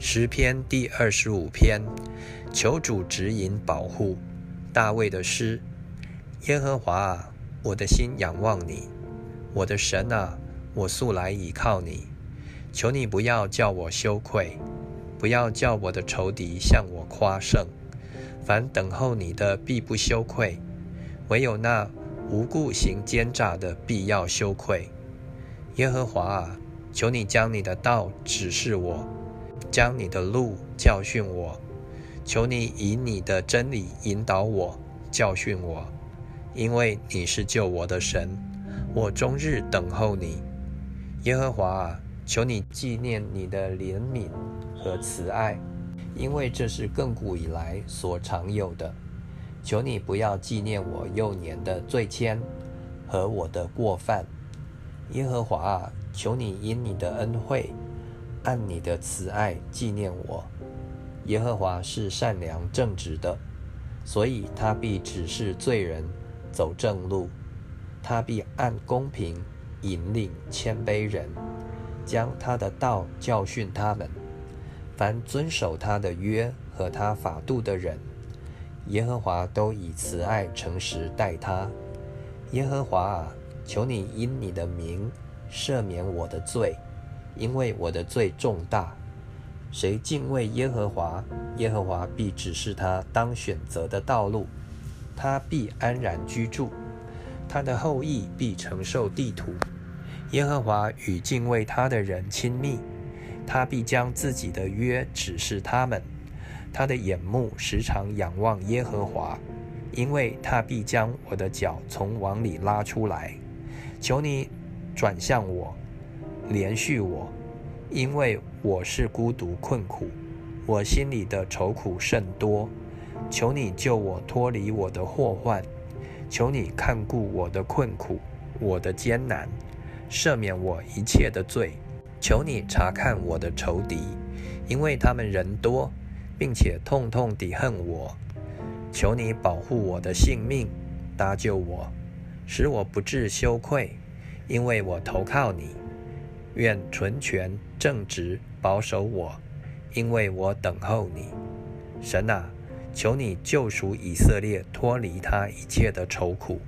诗篇第二十五篇，求主指引保护。大卫的诗：耶和华啊，我的心仰望你，我的神啊，我素来倚靠你。求你不要叫我羞愧，不要叫我的仇敌向我夸胜。凡等候你的，必不羞愧；唯有那无故行奸诈的，必要羞愧。耶和华啊，求你将你的道指示我。将你的路教训我，求你以你的真理引导我，教训我，因为你是救我的神，我终日等候你。耶和华啊，求你纪念你的怜悯和慈爱，因为这是亘古以来所常有的。求你不要纪念我幼年的罪愆和我的过犯。耶和华啊，求你因你的恩惠。按你的慈爱纪念我，耶和华是善良正直的，所以他必指示罪人走正路，他必按公平引领谦卑人，将他的道教训他们。凡遵守他的约和他法度的人，耶和华都以慈爱诚实待他。耶和华啊，求你因你的名赦免我的罪。因为我的罪重大，谁敬畏耶和华，耶和华必指示他当选择的道路，他必安然居住，他的后裔必承受地土。耶和华与敬畏他的人亲密，他必将自己的约指示他们。他的眼目时常仰望耶和华，因为他必将我的脚从网里拉出来。求你转向我。连续我，因为我是孤独困苦，我心里的愁苦甚多。求你救我脱离我的祸患，求你看顾我的困苦，我的艰难，赦免我一切的罪。求你查看我的仇敌，因为他们人多，并且痛痛地恨我。求你保护我的性命，搭救我，使我不致羞愧，因为我投靠你。愿纯全正直保守我，因为我等候你，神啊，求你救赎以色列，脱离他一切的愁苦。